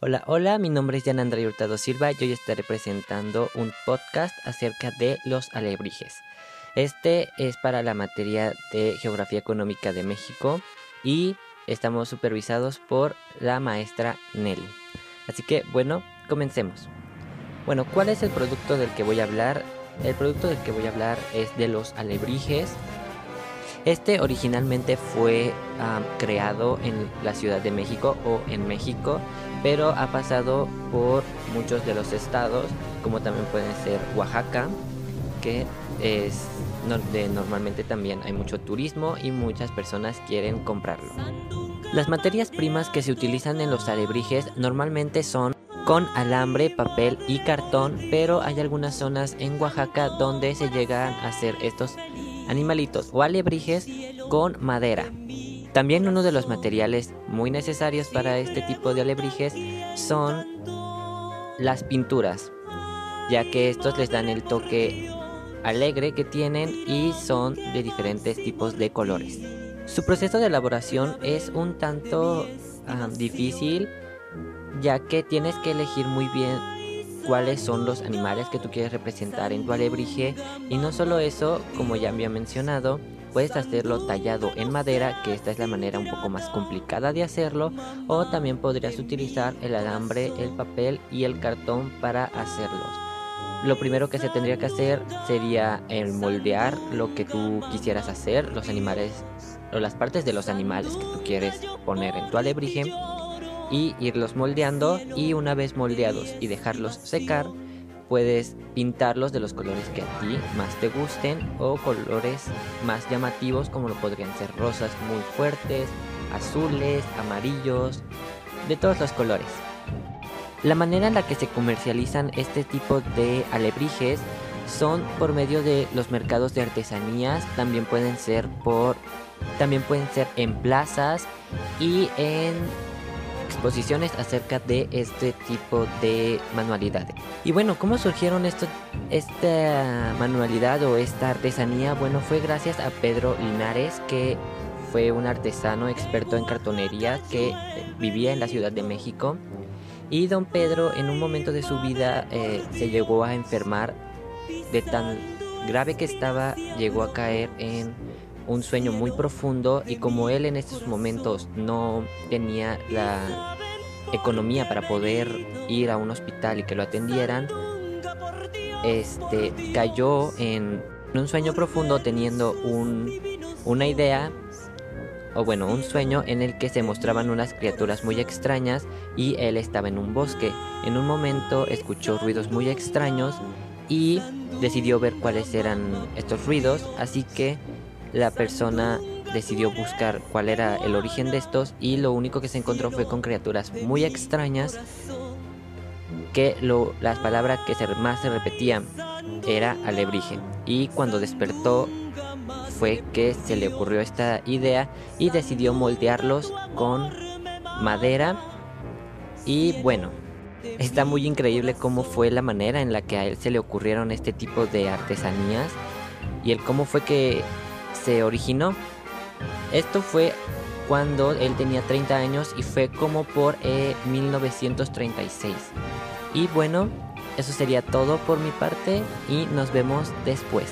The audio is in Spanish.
Hola, hola, mi nombre es Jan André Hurtado Silva y hoy estaré presentando un podcast acerca de los alebrijes. Este es para la materia de Geografía Económica de México y estamos supervisados por la maestra Nelly. Así que, bueno, comencemos. Bueno, ¿cuál es el producto del que voy a hablar? El producto del que voy a hablar es de los alebrijes este originalmente fue creado en la Ciudad de México o en México, pero ha pasado por muchos de los estados, como también pueden ser Oaxaca, que es donde normalmente también hay mucho turismo y muchas personas quieren comprarlo. Las materias primas que se utilizan en los alebrijes normalmente son con alambre, papel y cartón, pero hay algunas zonas en Oaxaca donde se llegan a hacer estos animalitos o alebrijes con madera. También uno de los materiales muy necesarios para este tipo de alebrijes son las pinturas, ya que estos les dan el toque alegre que tienen y son de diferentes tipos de colores. Su proceso de elaboración es un tanto ah, difícil, ya que tienes que elegir muy bien cuáles son los animales que tú quieres representar en tu alebrije. Y no solo eso, como ya había mencionado, puedes hacerlo tallado en madera, que esta es la manera un poco más complicada de hacerlo, o también podrías utilizar el alambre, el papel y el cartón para hacerlos. Lo primero que se tendría que hacer sería el moldear lo que tú quisieras hacer, los animales o las partes de los animales que tú quieres poner en tu alebrije y irlos moldeando y una vez moldeados y dejarlos secar puedes pintarlos de los colores que a ti más te gusten o colores más llamativos como lo podrían ser rosas muy fuertes, azules, amarillos, de todos los colores. La manera en la que se comercializan este tipo de alebrijes son por medio de los mercados de artesanías, también pueden ser por también pueden ser en plazas y en exposiciones acerca de este tipo de manualidades. Y bueno, ¿cómo surgieron esto, esta manualidad o esta artesanía? Bueno, fue gracias a Pedro Linares, que fue un artesano experto en cartonería que vivía en la Ciudad de México. Y don Pedro en un momento de su vida eh, se llegó a enfermar de tan grave que estaba, llegó a caer en un sueño muy profundo y como él en estos momentos no tenía la economía para poder ir a un hospital y que lo atendieran, este cayó en un sueño profundo teniendo un, una idea o bueno, un sueño en el que se mostraban unas criaturas muy extrañas y él estaba en un bosque. En un momento escuchó ruidos muy extraños y decidió ver cuáles eran estos ruidos, así que la persona decidió buscar cuál era el origen de estos y lo único que se encontró fue con criaturas muy extrañas que lo, las palabras que más se repetían era alebrije y cuando despertó fue que se le ocurrió esta idea y decidió moldearlos con madera. Y bueno está muy increíble cómo fue la manera en la que a él se le ocurrieron este tipo de artesanías y el cómo fue que se originó. Esto fue cuando él tenía 30 años y fue como por 1936. Eh, y bueno, eso sería todo por mi parte y nos vemos después.